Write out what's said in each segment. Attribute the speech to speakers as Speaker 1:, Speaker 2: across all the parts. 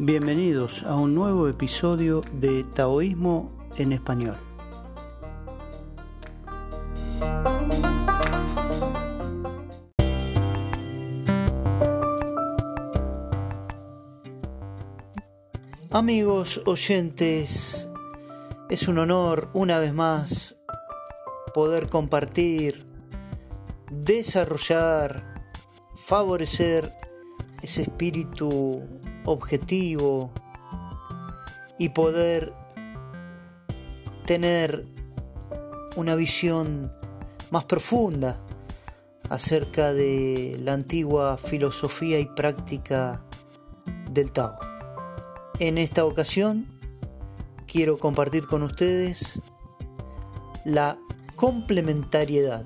Speaker 1: Bienvenidos a un nuevo episodio de Taoísmo en español. Amigos oyentes, es un honor una vez más poder compartir, desarrollar, favorecer ese espíritu objetivo y poder tener una visión más profunda acerca de la antigua filosofía y práctica del Tao. En esta ocasión quiero compartir con ustedes la complementariedad.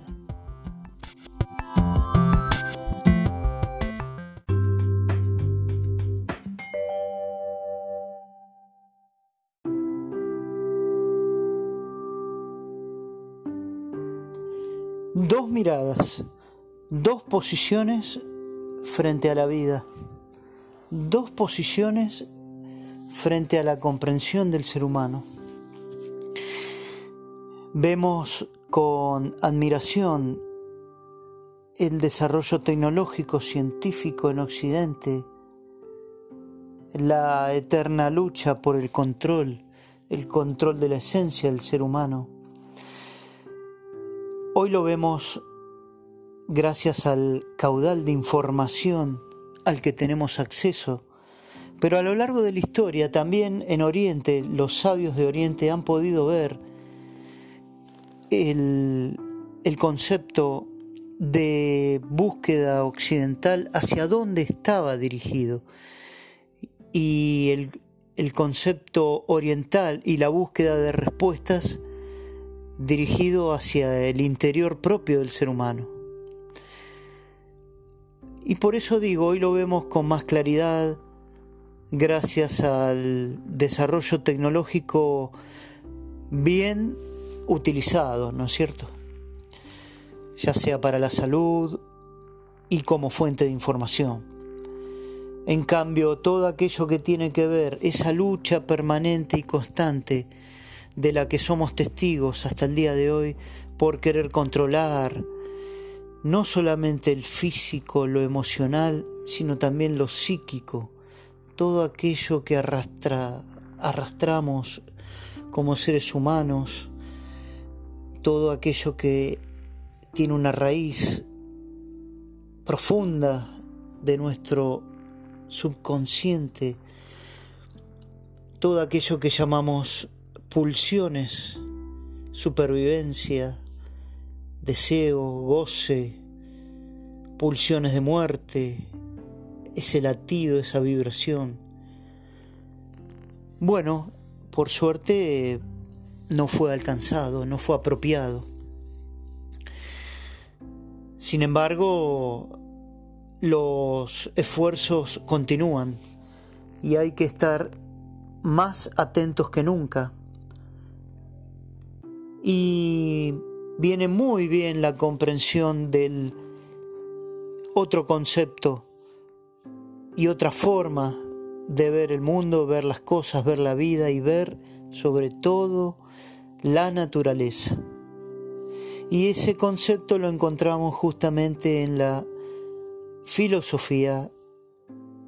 Speaker 1: Dos miradas, dos posiciones frente a la vida, dos posiciones frente a la comprensión del ser humano. Vemos con admiración el desarrollo tecnológico científico en Occidente, la eterna lucha por el control, el control de la esencia del ser humano Hoy lo vemos gracias al caudal de información al que tenemos acceso, pero a lo largo de la historia también en Oriente los sabios de Oriente han podido ver el, concepto de búsqueda occidental hacia dónde estaba dirigido. Y el, el concepto oriental y la búsqueda de respuestas dirigido hacia el interior propio del ser humano. Y por eso digo, hoy lo vemos con más claridad gracias al desarrollo tecnológico bien utilizado, ¿no es cierto? Ya sea para la salud y como fuente de información. En cambio, todo aquello que tiene que ver, esa lucha permanente y constante de la que somos testigos hasta el día de hoy por querer controlar no solamente el físico, lo emocional, sino también lo psíquico, todo aquello que arrastra, arrastramos como seres humanos, todo aquello que tiene una raíz profunda de nuestro subconsciente, todo aquello que llamamos pulsiones, supervivencia, deseo, goce, pulsiones de muerte, ese latido, esa vibración. Bueno, por suerte no fue alcanzado, no fue apropiado. Sin embargo, los esfuerzos continúan y hay que estar más atentos que nunca y viene muy bien la comprensión del otro concepto y otra forma de ver el mundo, ver las cosas, ver la vida y ver sobre todo la naturaleza. Y ese concepto lo encontramos justamente en la filosofía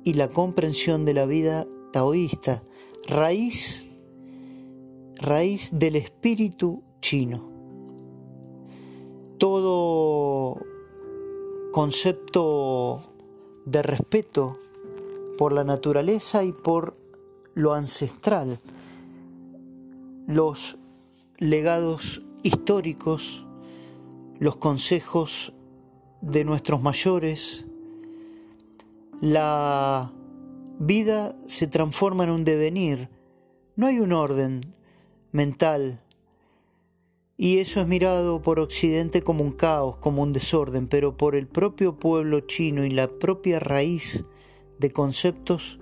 Speaker 1: y la comprensión de la vida taoísta, raíz, raíz del espíritu chino. Todo concepto de respeto por la naturaleza y por lo ancestral, los legados históricos, los consejos de nuestros mayores, la vida se transforma en un devenir, no hay un orden mental y eso es mirado por Occidente como un caos, como un desorden, pero por el propio pueblo chino y la propia raíz de conceptos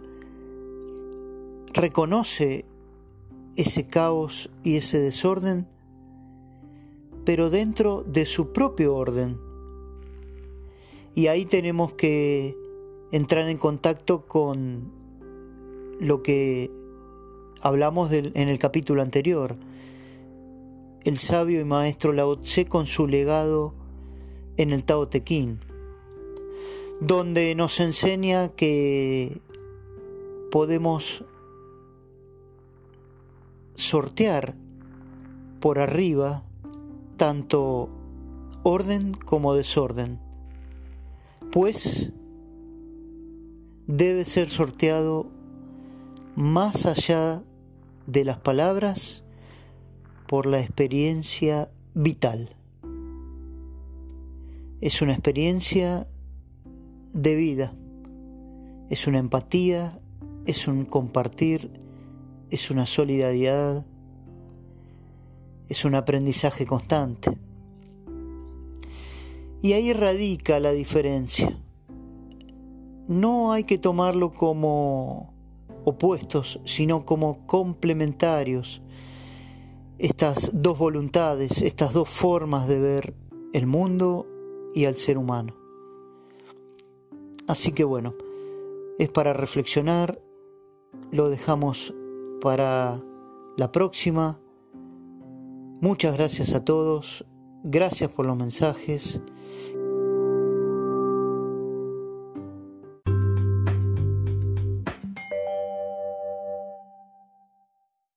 Speaker 1: reconoce ese caos y ese desorden, pero dentro de su propio orden. Y ahí tenemos que entrar en contacto con lo que hablamos en el capítulo anterior. El sabio y maestro Lao Tse con su legado en el Tao Te Ching, donde nos enseña que podemos sortear por arriba tanto orden como desorden, pues debe ser sorteado más allá de las palabras por la experiencia vital. Es una experiencia de vida, es una empatía, es un compartir, es una solidaridad, es un aprendizaje constante. Y ahí radica la diferencia. No hay que tomarlo como opuestos, sino como complementarios. Estas dos voluntades, estas dos formas de ver el mundo y al ser humano. Así que bueno, es para reflexionar, lo dejamos para la próxima. Muchas gracias a todos, gracias por los mensajes